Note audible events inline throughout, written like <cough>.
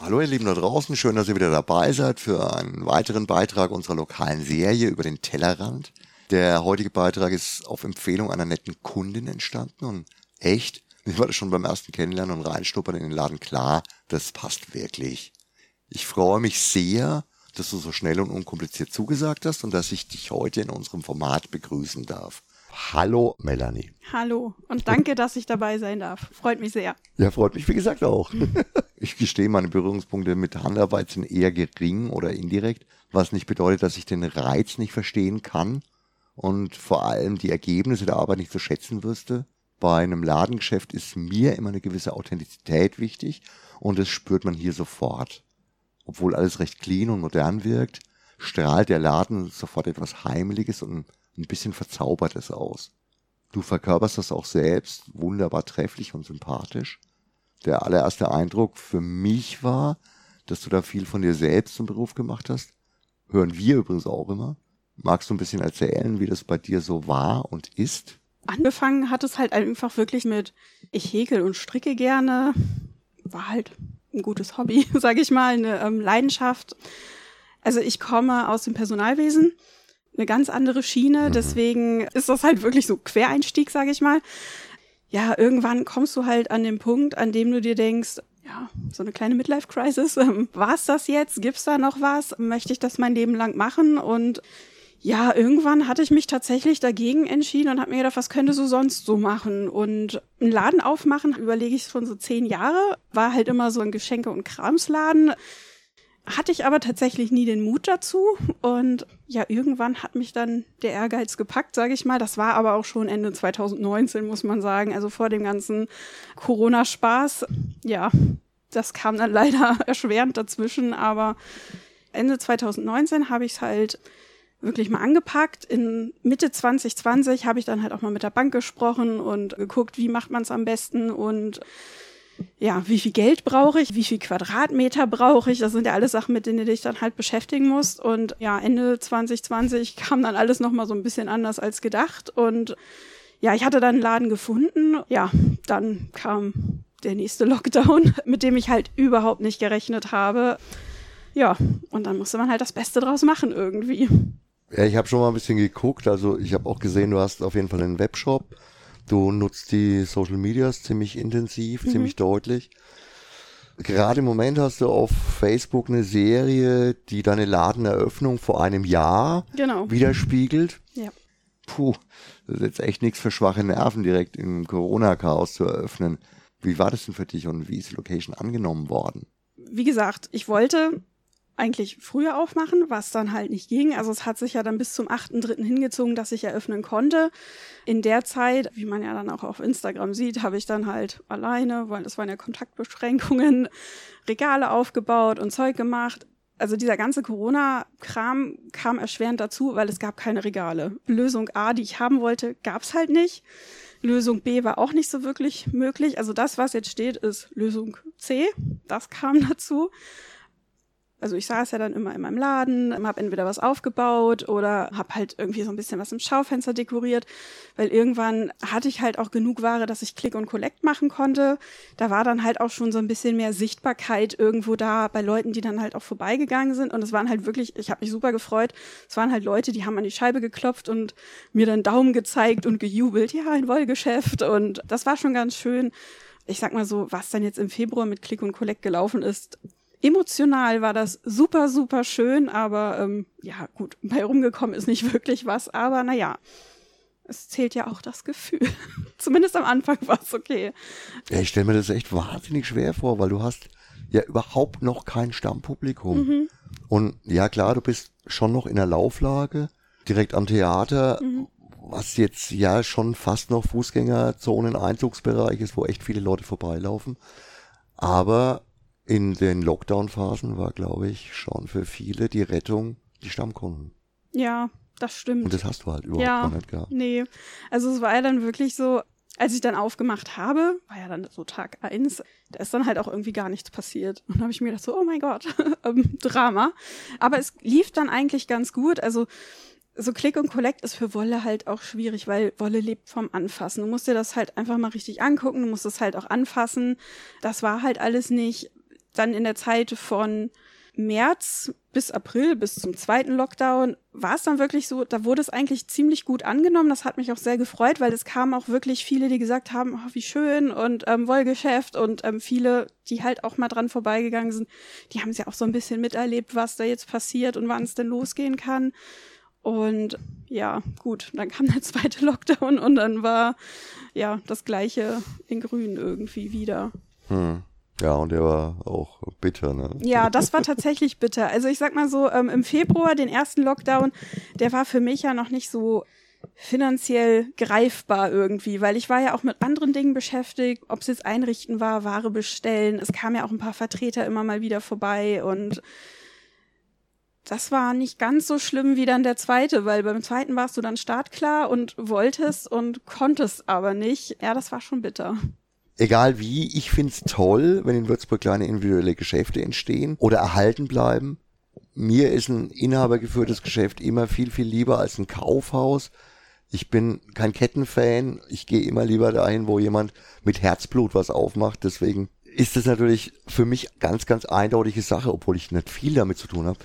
Hallo ihr Lieben da draußen, schön, dass ihr wieder dabei seid für einen weiteren Beitrag unserer lokalen Serie über den Tellerrand. Der heutige Beitrag ist auf Empfehlung einer netten Kundin entstanden und echt, mir war das schon beim ersten Kennenlernen und Reinschnuppern in den Laden klar, das passt wirklich. Ich freue mich sehr, dass du so schnell und unkompliziert zugesagt hast und dass ich dich heute in unserem Format begrüßen darf. Hallo Melanie. Hallo und danke, dass ich dabei sein darf. Freut mich sehr. Ja, freut mich wie gesagt auch. <laughs> Ich gestehe, meine Berührungspunkte mit Handarbeit sind eher gering oder indirekt, was nicht bedeutet, dass ich den Reiz nicht verstehen kann und vor allem die Ergebnisse der Arbeit nicht zu schätzen wüsste. Bei einem Ladengeschäft ist mir immer eine gewisse Authentizität wichtig und das spürt man hier sofort. Obwohl alles recht clean und modern wirkt, strahlt der Laden sofort etwas Heimeliges und ein bisschen Verzaubertes aus. Du verkörperst das auch selbst wunderbar trefflich und sympathisch der allererste Eindruck für mich war, dass du da viel von dir selbst zum Beruf gemacht hast. Hören wir übrigens auch immer. Magst du ein bisschen erzählen, wie das bei dir so war und ist? Angefangen hat es halt einfach wirklich mit, ich häkel und stricke gerne. War halt ein gutes Hobby, <laughs> sage ich mal, eine ähm, Leidenschaft. Also ich komme aus dem Personalwesen, eine ganz andere Schiene, mhm. deswegen ist das halt wirklich so Quereinstieg, sage ich mal ja, irgendwann kommst du halt an den Punkt, an dem du dir denkst, ja, so eine kleine Midlife-Crisis. <laughs> Ähm, war's das jetzt? Gibt's da noch was? Möchte ich das mein Leben lang machen? Und ja, irgendwann hatte ich mich tatsächlich dagegen entschieden und habe mir gedacht, was könnte du sonst so machen? Und einen Laden aufmachen, überlege ich schon so zehn Jahre, war halt immer so ein Geschenke- und Kramsladen hatte ich aber tatsächlich nie den Mut dazu. Und ja, irgendwann hat mich dann der Ehrgeiz gepackt, sage ich mal. Das war aber auch schon Ende 2019, muss man sagen. Also vor dem ganzen Corona-Spaß. Ja, das kam dann <laughs> leider erschwerend dazwischen. Aber Ende 2019 habe ich es halt wirklich mal angepackt. In Mitte 2020 habe ich dann halt auch mal mit der Bank gesprochen und geguckt, wie macht man es am besten und ja, wie viel Geld brauche ich, wie viel Quadratmeter brauche ich. Das sind ja alles Sachen, mit denen du dich dann halt beschäftigen musst. Und ja, Ende 2020 kam dann alles nochmal so ein bisschen anders als gedacht. Und ja, ich hatte dann einen Laden gefunden. Ja, dann kam der nächste Lockdown, <laughs> mit dem ich halt überhaupt nicht gerechnet habe. Ja, und dann musste man halt das Beste draus machen irgendwie. Ja, ich habe schon mal ein bisschen geguckt. Also ich habe auch gesehen, du hast auf jeden Fall einen Webshop. Du nutzt die Social Medias ziemlich intensiv, mhm. ziemlich deutlich. Gerade im Moment hast du auf Facebook eine Serie, die deine Ladeneröffnung vor einem Jahr genau. widerspiegelt. Ja. Puh, das ist jetzt echt nichts für schwache Nerven, direkt im Corona-Chaos zu eröffnen. Wie war das denn für dich und wie ist die Location angenommen worden? Wie gesagt, ich wollte eigentlich früher aufmachen, was dann halt nicht ging. Also es hat sich ja dann bis zum 8.3. hingezogen, dass ich eröffnen konnte. In der Zeit, wie man ja dann auch auf Instagram sieht, habe ich dann halt alleine, weil das waren ja Kontaktbeschränkungen, Regale aufgebaut und Zeug gemacht. Also dieser ganze Corona-Kram kam erschwerend dazu, weil es gab keine Regale. Lösung A, die ich haben wollte, gab es halt nicht. Lösung B war auch nicht so wirklich möglich. Also das, was jetzt steht, ist Lösung C. Das kam <laughs> dazu. Also ich saß ja dann immer in meinem Laden, habe entweder was aufgebaut oder habe halt irgendwie so ein bisschen was im Schaufenster dekoriert, weil irgendwann hatte ich halt auch genug Ware, dass ich Click und Collect machen konnte. Da war dann halt auch schon so ein bisschen mehr Sichtbarkeit irgendwo da bei Leuten, die dann halt auch vorbeigegangen sind und es waren halt wirklich, ich habe mich super gefreut. Es waren halt Leute, die haben an die Scheibe geklopft und mir dann Daumen gezeigt und gejubelt, ja, ein Wollgeschäft und das war schon ganz schön. Ich sag mal so, was dann jetzt im Februar mit Click und Collect gelaufen ist, Emotional war das super, super schön, aber ähm, ja, gut, <laughs> bei rumgekommen ist nicht wirklich was, aber naja, es zählt ja auch das Gefühl. <laughs> Zumindest am Anfang <laughs> war es okay. Ja, ich stelle mir das echt wahnsinnig schwer vor, weil du hast ja überhaupt noch kein Stammpublikum. Mhm. Und ja, klar, du bist schon noch in der Lauflage, direkt am Theater, mhm. was jetzt ja schon fast noch Fußgängerzonen, Einzugsbereich ist, wo echt viele Leute vorbeilaufen. Aber in den Lockdown-Phasen war, glaube ich, schon für viele die Rettung die Stammkunden. Ja, das stimmt. Und das hast du halt überhaupt ja, nicht gehabt. Nee, also es war ja dann wirklich so, als ich dann aufgemacht habe, war ja dann so Tag eins, da ist dann halt auch irgendwie gar nichts passiert. Und da habe ich mir gedacht so, oh mein Gott, <laughs> ähm, Drama. Aber es lief dann eigentlich ganz gut. Also so Click und Collect ist für Wolle halt auch schwierig, weil Wolle lebt vom Anfassen. Du musst dir das halt einfach mal richtig angucken, du musst es halt auch anfassen. Das war halt alles nicht dann in der Zeit von März bis April, bis zum zweiten Lockdown, war es dann wirklich so, da wurde es eigentlich ziemlich gut angenommen. Das hat mich auch sehr gefreut, weil es kamen auch wirklich viele, die gesagt haben, oh, wie schön und ähm, Wollgeschäft und ähm, viele, die halt auch mal dran vorbeigegangen sind, die haben es ja auch so ein bisschen miterlebt, was da jetzt passiert und wann es denn losgehen kann. Und ja, gut, dann kam der <laughs> zweite Lockdown und dann war ja das gleiche in Grün irgendwie wieder. Hm. Ja, und der war auch bitter, ne? Ja, das war tatsächlich bitter. Also ich sag mal so, ähm, im Februar, den ersten Lockdown, der war für mich ja noch nicht so finanziell greifbar irgendwie, weil ich war ja auch mit anderen Dingen beschäftigt, ob es jetzt einrichten war, Ware bestellen. Es kamen ja auch ein paar Vertreter immer mal wieder vorbei und das war nicht ganz so schlimm wie dann der zweite, weil beim zweiten warst du dann startklar und wolltest und konntest aber nicht. Ja, das war schon bitter egal wie, ich find's toll, wenn in Würzburg kleine individuelle Geschäfte entstehen oder erhalten bleiben. Mir ist ein inhabergeführtes Geschäft immer viel, viel lieber als ein Kaufhaus. Ich bin kein Kettenfan. Ich gehe immer lieber dahin, wo jemand mit Herzblut was aufmacht. Deswegen ist das natürlich für mich ganz, ganz eindeutige Sache, obwohl ich nicht viel damit zu tun habe.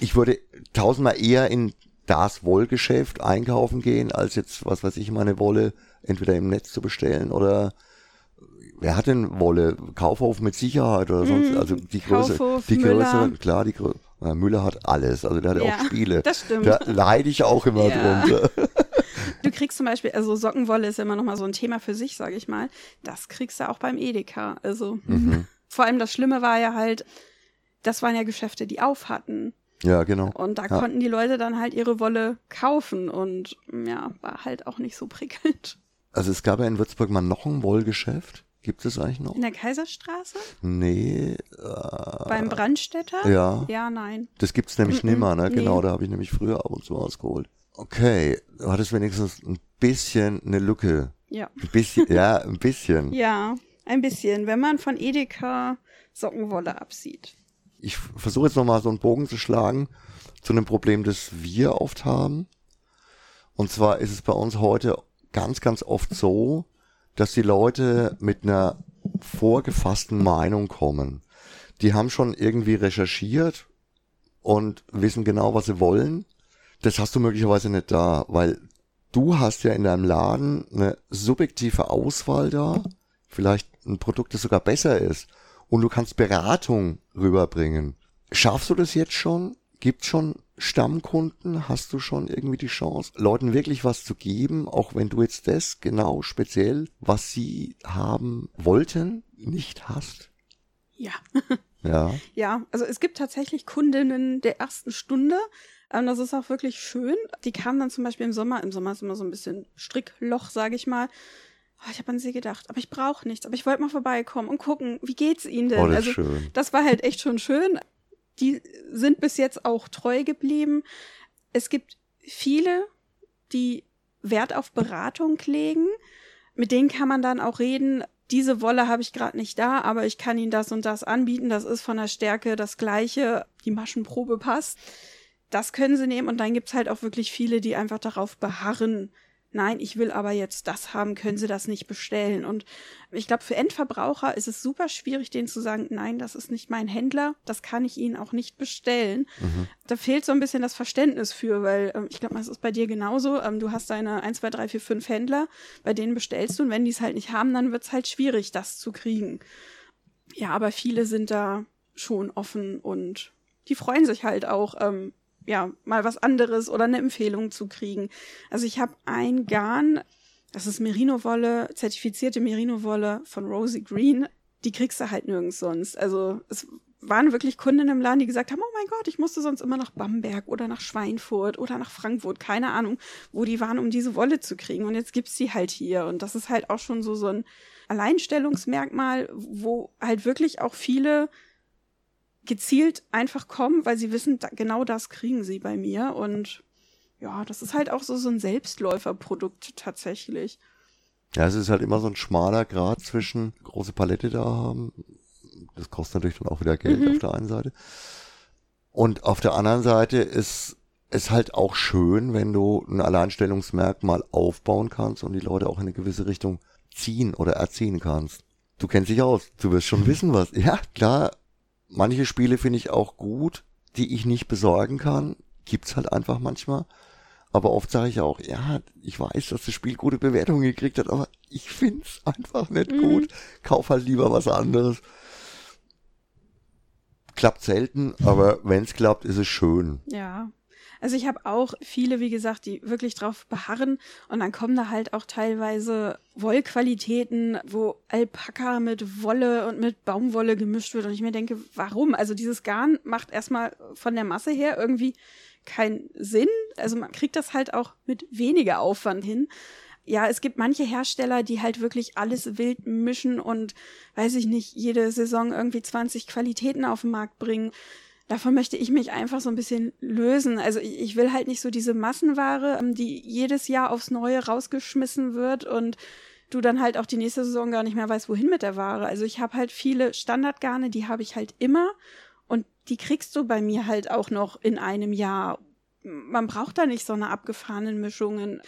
Ich würde tausendmal eher in das Wollgeschäft einkaufen gehen, als jetzt, was weiß ich, meine Wolle entweder im Netz zu bestellen oder wer hat denn Wolle? Kaufhof mit Sicherheit oder sonst, mm, also die Größe, Kaufhof, die Größe, klar, die Größe. Müller hat alles, also der hat ja, auch Spiele. Das stimmt. Da leide ich auch immer ja. drunter. <laughs> Du kriegst zum Beispiel, also Sockenwolle ist immer noch mal so ein Thema für sich, sage ich mal. Das kriegst du auch beim Edeka. Also mhm. <laughs> vor allem das Schlimme war ja halt, das waren ja Geschäfte, die auf hatten. Ja, genau. Und da ja. konnten die Leute dann halt ihre Wolle kaufen und ja, war halt auch nicht so prickelnd. Also es gab ja in Würzburg mal noch ein Wollgeschäft. Gibt es eigentlich noch? In der Kaiserstraße? Nee. Äh, Beim Brandstätter? Ja. Ja, nein. Das gibt's nämlich mm -mm, nimmer, ne? Nee. Genau, da habe ich nämlich früher ab und zu ausgeholt. Okay, du hattest wenigstens ein bisschen eine Lücke. Ja. Ein bisschen, ja, ein bisschen. <laughs> Ja, ein bisschen, wenn man von Edeka Sockenwolle absieht. Ich versuche jetzt nochmal so einen Bogen zu schlagen zu einem Problem, das wir oft haben. Und zwar ist es bei uns heute ganz, ganz oft so, dass die Leute mit einer vorgefassten Meinung kommen. Die haben schon irgendwie recherchiert und wissen genau, was sie wollen. Das hast du möglicherweise nicht da, weil du hast ja in deinem Laden eine subjektive Auswahl da, vielleicht ein Produkt, das sogar besser ist und du kannst Beratung rüberbringen. Schaffst du das jetzt schon? Gibt schon Stammkunden? Hast du schon irgendwie die Chance, Leuten wirklich was zu geben, auch wenn du jetzt das genau speziell, was sie haben wollten, nicht hast? Ja. Ja. <laughs> Ja, also es gibt tatsächlich Kundinnen der ersten Stunde. Ähm, das ist auch wirklich schön. Die kamen dann zum Beispiel im Sommer. Im Sommer ist immer so ein bisschen Strickloch, sage ich mal. Oh, ich habe an sie gedacht, aber ich brauche nichts. Aber ich wollte mal vorbeikommen und gucken, wie geht's ihnen denn? Oh, das also schön. das war halt echt schon schön die sind bis jetzt auch treu geblieben. Es gibt viele, die Wert auf Beratung legen. Mit denen kann man dann auch reden. Diese Wolle habe ich gerade nicht da, aber ich kann Ihnen das und das anbieten. Das ist von der Stärke das gleiche. Die Maschenprobe passt. Das können Sie nehmen. Und dann gibt's halt auch wirklich viele, die einfach darauf beharren, nein, ich will aber jetzt das haben, können Sie das nicht bestellen. Und ich glaube, für Endverbraucher ist es super schwierig, denen zu sagen, nein, das ist nicht mein Händler, das kann ich Ihnen auch nicht bestellen. Mhm. Da fehlt so ein bisschen das Verständnis für, weil ähm, ich glaube, das ist bei dir genauso. Ähm, du hast deine 1, 2, 3, 4, 5 Händler, bei denen bestellst du und wenn die es halt nicht haben, dann wird es halt schwierig, das zu kriegen. Ja, aber viele sind da schon offen und die freuen sich halt auch, ähm, ja, mal was anderes oder eine Empfehlung zu kriegen. Also ich habe ein Garn, das ist Merino-Wolle, zertifizierte Merino-Wolle von Rosie Green. Die kriegst du halt nirgends sonst. Also es waren wirklich Kunden im Laden, die gesagt haben, oh mein Gott, ich musste sonst immer nach Bamberg oder nach Schweinfurt oder nach Frankfurt, keine Ahnung, wo die waren, um diese Wolle zu kriegen. Und jetzt gibt's die halt hier. Und das ist halt auch schon so, so ein Alleinstellungsmerkmal, wo halt wirklich auch viele gezielt einfach kommen, weil sie wissen, da, genau das kriegen sie bei mir. Und ja, das ist halt auch so, so ein Selbstläuferprodukt tatsächlich. Ja, es ist halt immer so ein schmaler Grad zwischen große Palette da haben. Das kostet natürlich dann auch wieder Geld mhm. auf der einen Seite. Und auf der anderen Seite ist es halt auch schön, wenn du ein Alleinstellungsmerkmal aufbauen kannst und die Leute auch in eine gewisse Richtung ziehen oder erziehen kannst. du kennst dich aus, du wirst schon wissen was. Ja, klar, manche Spiele finde ich auch gut, die ich nicht besorgen kann. Gibt's halt einfach manchmal. Aber oft sage ich auch, ja, ich weiß, dass das Spiel gute Bewertungen gekriegt hat, aber ich find's einfach nicht mhm. gut. Kauf halt lieber was anderes. Klappt selten, aber wenn's klappt, ist es schön. Ja. Also ich habe auch viele, wie gesagt, die wirklich drauf beharren und dann kommen da halt auch teilweise Wollqualitäten, wo Alpaka mit Wolle und mit Baumwolle gemischt wird und ich mir denke, warum? Also dieses Garn macht erstmal von der Masse her irgendwie keinen Sinn. Also man kriegt das halt auch mit weniger Aufwand hin. Ja, es gibt manche Hersteller, die halt wirklich alles wild mischen und, weiß ich nicht, jede Saison irgendwie 20 Qualitäten auf den Markt bringen. Davon möchte ich mich einfach so ein bisschen lösen. Also ich will halt nicht so diese Massenware, ähm, die jedes Jahr aufs Neue rausgeschmissen wird und du dann halt auch die nächste Saison gar nicht mehr weißt, wohin mit der Ware. Also ich habe halt viele Standardgarne, die habe ich halt immer und die kriegst du bei mir halt auch noch in einem Jahr. Man braucht da nicht so eine abgefahrenen Mischungen.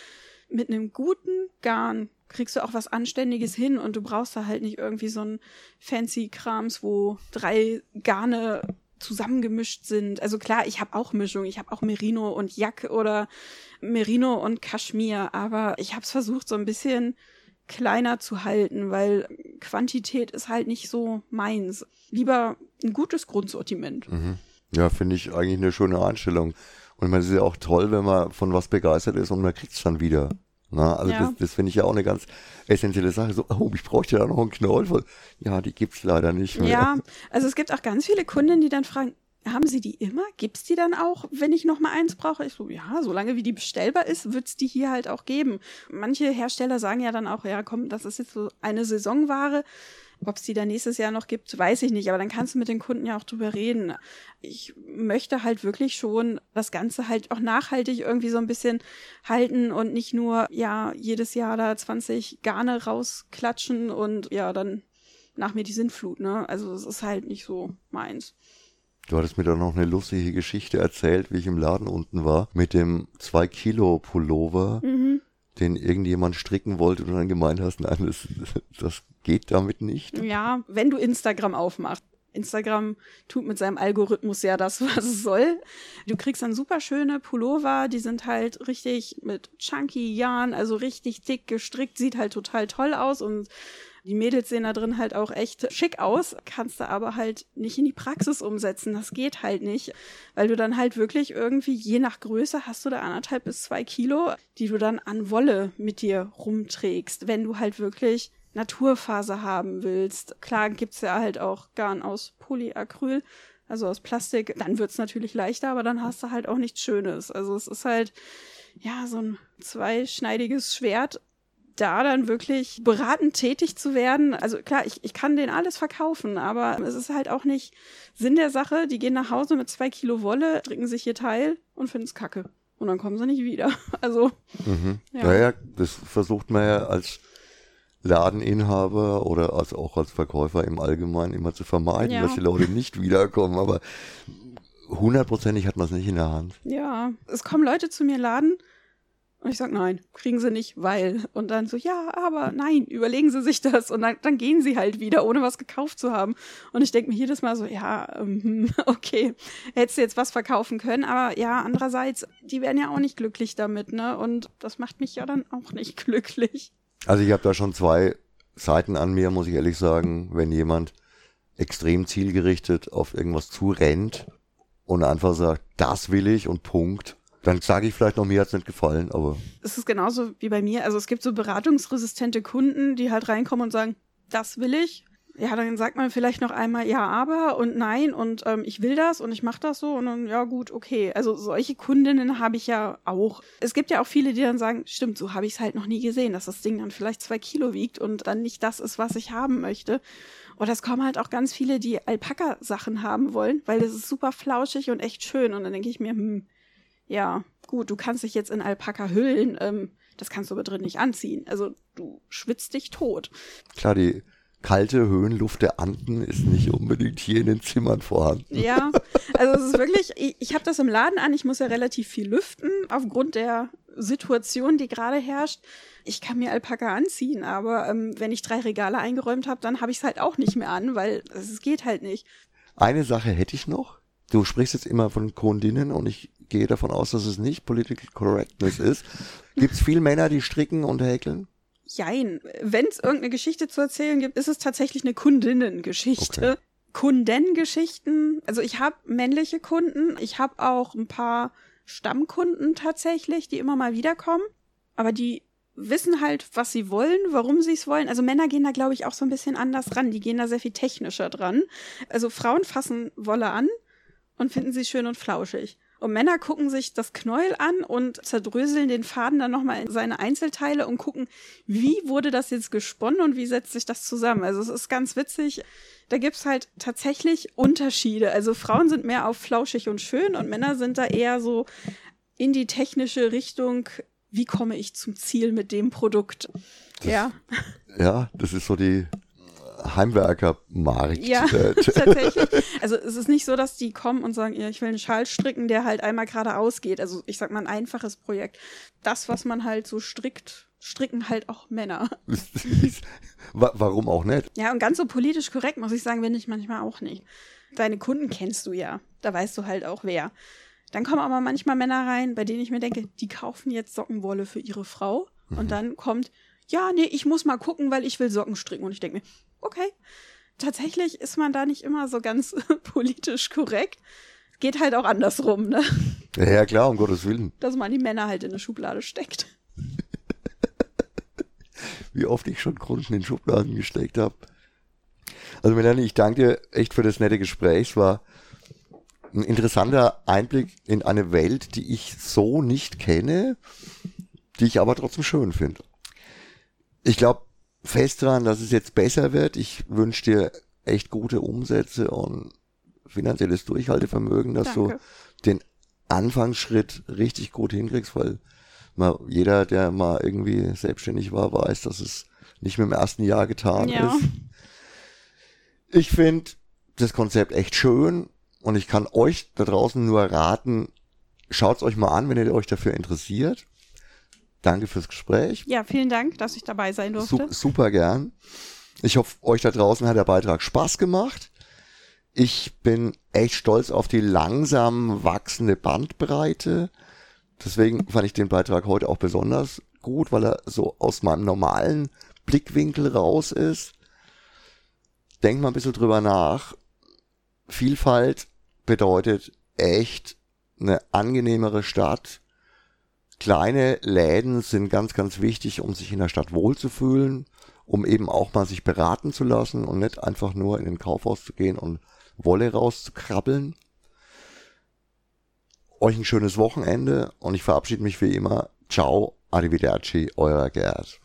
Mit einem guten Garn kriegst du auch was Anständiges hin und du brauchst da halt nicht irgendwie so ein fancy Krams, wo drei Garne zusammengemischt sind. Also klar, ich habe auch Mischung, ich habe auch Merino und Jack oder Merino und Kaschmir, aber ich habe es versucht so ein bisschen kleiner zu halten, weil Quantität ist halt nicht so meins. Lieber ein gutes Grundsortiment. Mhm. Ja, finde ich eigentlich eine schöne Einstellung. Und man ist ja auch toll, wenn man von was begeistert ist und man kriegt es dann wieder. Na, also ja. das, das finde ich ja auch eine ganz essentielle Sache. So, oh, ich bräuchte da noch einen Knoll. Ja, die gibt's leider nicht mehr. Ja, also es gibt auch ganz viele Kunden, die dann fragen, haben Sie die immer? Gibt's die dann auch, wenn ich noch mal eins brauche? Ich so, ja, solange wie die bestellbar ist, wird's die hier halt auch geben. Manche Hersteller sagen ja dann auch, ja, komm, das ist jetzt so eine Saisonware. Ob es die dann nächstes Jahr noch gibt, weiß ich nicht, aber dann kannst du mit den Kunden ja auch drüber reden. Ich möchte halt wirklich schon das Ganze halt auch nachhaltig irgendwie so ein bisschen halten und nicht nur, ja, jedes Jahr da 20 Garne rausklatschen und ja, dann nach mir die Sintflut, ne? Also es ist halt nicht so meins. Du hattest mir da noch eine lustige Geschichte erzählt, wie ich im Laden unten war, mit dem 2 Kilo Pullover, mhm. den irgendjemand stricken wollte und dann gemeint hast, nein, das, das geht damit nicht. Ja, wenn du Instagram aufmachst. Instagram tut mit seinem Algorithmus ja das, <laughs> was es soll. Du kriegst dann super schöne Pullover, die sind halt richtig mit chunky Yarn, also richtig dick gestrickt, sieht halt total toll aus und die Mädels sehen da drin halt auch echt schick aus, kannst du aber halt nicht in die Praxis umsetzen. Das geht halt nicht, weil du dann halt wirklich irgendwie, je nach Größe, hast du da anderthalb bis zwei Kilo, die du dann an Wolle mit dir rumträgst, wenn du halt wirklich Naturfaser haben willst. Klar gibt's ja halt auch Garn aus Polyacryl, also aus Plastik, dann wird's natürlich leichter, aber dann hast du halt auch nichts Schönes. Also es ist halt, ja, so ein zweischneidiges Schwert, da dann wirklich beratend tätig zu werden. Also klar, ich, ich kann den alles verkaufen, aber es ist halt auch nicht Sinn der Sache. Die gehen nach Hause mit zwei Kilo Wolle, trinken sich ihr Teil und finden es kacke. Und dann kommen sie nicht wieder. <laughs> Also. Mhm. Ja. Naja, das versucht man ja als Ladeninhaber oder als auch als Verkäufer im Allgemeinen immer zu vermeiden, ja. dass die Leute nicht wiederkommen. Aber hundertprozentig hat man es nicht in der Hand. Ja, es kommen Leute zu mir laden und ich sag nein, kriegen sie nicht, weil. Und dann so, ja, aber nein, überlegen sie sich das. Und dann, dann gehen sie halt wieder, ohne was gekauft zu haben. Und ich denke mir jedes Mal so, ja, ähm, <laughs> okay, hättest du jetzt was verkaufen können. Aber ja, andererseits, die werden ja auch nicht glücklich damit, ne? Und das macht mich ja dann auch nicht <laughs> glücklich. Also ich habe da schon zwei Seiten an mir, muss ich ehrlich sagen. Wenn jemand extrem zielgerichtet auf irgendwas zurennt und einfach sagt, das will ich und Punkt, dann sage ich vielleicht noch, mir hat's nicht gefallen, aber. Es ist genauso wie bei mir. Also es gibt so beratungsresistente Kunden, die halt reinkommen und sagen, das will ich. Ja, dann sagt man vielleicht noch einmal ja, aber und nein und ähm, ich will das und ich mache das so und dann ja gut, okay. Also solche Kundinnen habe ich ja auch. Es gibt ja auch viele, die dann sagen, stimmt, so habe ich es halt noch nie gesehen, dass das Ding dann vielleicht zwei Kilo wiegt und dann nicht das ist, was ich haben möchte. Oder es kommen halt auch ganz viele, die Alpaka-Sachen haben wollen, weil das ist super flauschig und echt schön. Und dann denke ich mir, hm, ja, gut, du kannst dich jetzt in Alpaka hüllen, ähm, das kannst du aber drin nicht anziehen. Also du schwitzt dich tot. Klar, die kalte Höhenluft der Anden ist nicht unbedingt hier in den Zimmern vorhanden. Ja, also es ist wirklich, ich, ich habe das im Laden an, ich muss ja relativ viel lüften aufgrund der Situation, die gerade herrscht. Ich kann mir Alpaka anziehen, aber ähm, wenn ich drei Regale eingeräumt habe, dann habe ich es halt auch nicht mehr an, weil es geht halt nicht. Eine Sache hätte ich noch. Du sprichst jetzt immer von Kundinnen und ich gehe davon aus, dass es nicht Political Correctness ist. Gibt es viele Männer, die stricken und häkeln? Jein. Wenn es irgendeine Geschichte zu erzählen gibt, ist es tatsächlich eine Kundinnengeschichte. Okay. Kundengeschichten. Also ich habe männliche Kunden, ich habe auch ein paar Stammkunden tatsächlich, die immer mal wiederkommen, aber die wissen halt, was sie wollen, warum sie es wollen. Also Männer gehen da, glaube ich, auch so ein bisschen anders ran. Die gehen da sehr viel technischer dran. Also Frauen fassen Wolle an und finden sie schön und flauschig. Und Männer gucken sich das Knäuel an und zerdröseln den Faden dann nochmal in seine Einzelteile und gucken, wie wurde das jetzt gesponnen und wie setzt sich das zusammen. Also es ist ganz witzig. Da gibt's halt tatsächlich Unterschiede. Also Frauen sind mehr auf flauschig und schön und Männer sind da eher so in die technische Richtung, wie komme ich zum Ziel mit dem Produkt. Das, ja. Ja, das ist so die Heimwerkermarkt. Ja, <laughs> <laughs> tatsächlich. Also es ist nicht so, dass die kommen und sagen, ja, ich will einen Schal stricken, der halt einmal geradeaus geht. Also ich sag mal ein einfaches Projekt. Das, was man halt so strickt, stricken halt auch Männer. <laughs> Warum auch nicht? Ja, und ganz so politisch korrekt, muss ich sagen, bin ich manchmal auch nicht. Deine Kunden kennst du ja. Da weißt du halt auch wer. Dann kommen aber manchmal Männer rein, bei denen ich mir denke, die kaufen jetzt Sockenwolle für ihre Frau. Mhm. Und dann kommt, ja, nee, ich muss mal gucken, weil ich will Socken stricken. Und ich denke mir, okay. Tatsächlich ist man da nicht immer so ganz <laughs> politisch korrekt. Geht halt auch andersrum, ne? Ja, klar, um Gottes Willen. Dass man die Männer halt in eine Schublade steckt. <laughs> Wie oft ich schon Kunden in Schubladen gesteckt habe. Also Melanie, ich danke dir echt für das nette Gespräch. Es war ein interessanter Einblick in eine Welt, die ich so nicht kenne, die ich aber trotzdem schön finde. Ich glaube, fest dran, dass es jetzt besser wird. Ich wünsche dir echt gute Umsätze und finanzielles Durchhaltevermögen, dass Danke. du den Anfangsschritt richtig gut hinkriegst, weil mal jeder, der mal irgendwie selbstständig war, weiß, dass es nicht mehr im ersten Jahr getan ja. ist. Ich finde das Konzept echt schön und ich kann euch da draußen nur raten, schaut's euch mal an, wenn ihr euch dafür interessiert. Danke fürs Gespräch. Ja, vielen Dank, dass ich dabei sein durfte. Sup super gern. Ich hoffe, euch da draußen hat der Beitrag Spaß gemacht. Ich bin echt stolz auf die langsam wachsende Bandbreite. Deswegen fand ich den Beitrag heute auch besonders gut, weil er so aus meinem normalen Blickwinkel raus ist. Denkt mal ein bisschen drüber nach. Vielfalt bedeutet echt eine angenehmere Stadt, Kleine Läden sind ganz, ganz wichtig, um sich in der Stadt wohlzufühlen, um eben auch mal sich beraten zu lassen und nicht einfach nur in den Kaufhaus zu gehen und Wolle rauszukrabbeln. Euch ein schönes Wochenende und ich verabschiede mich wie immer. Ciao, arrivederci, euer Gerd.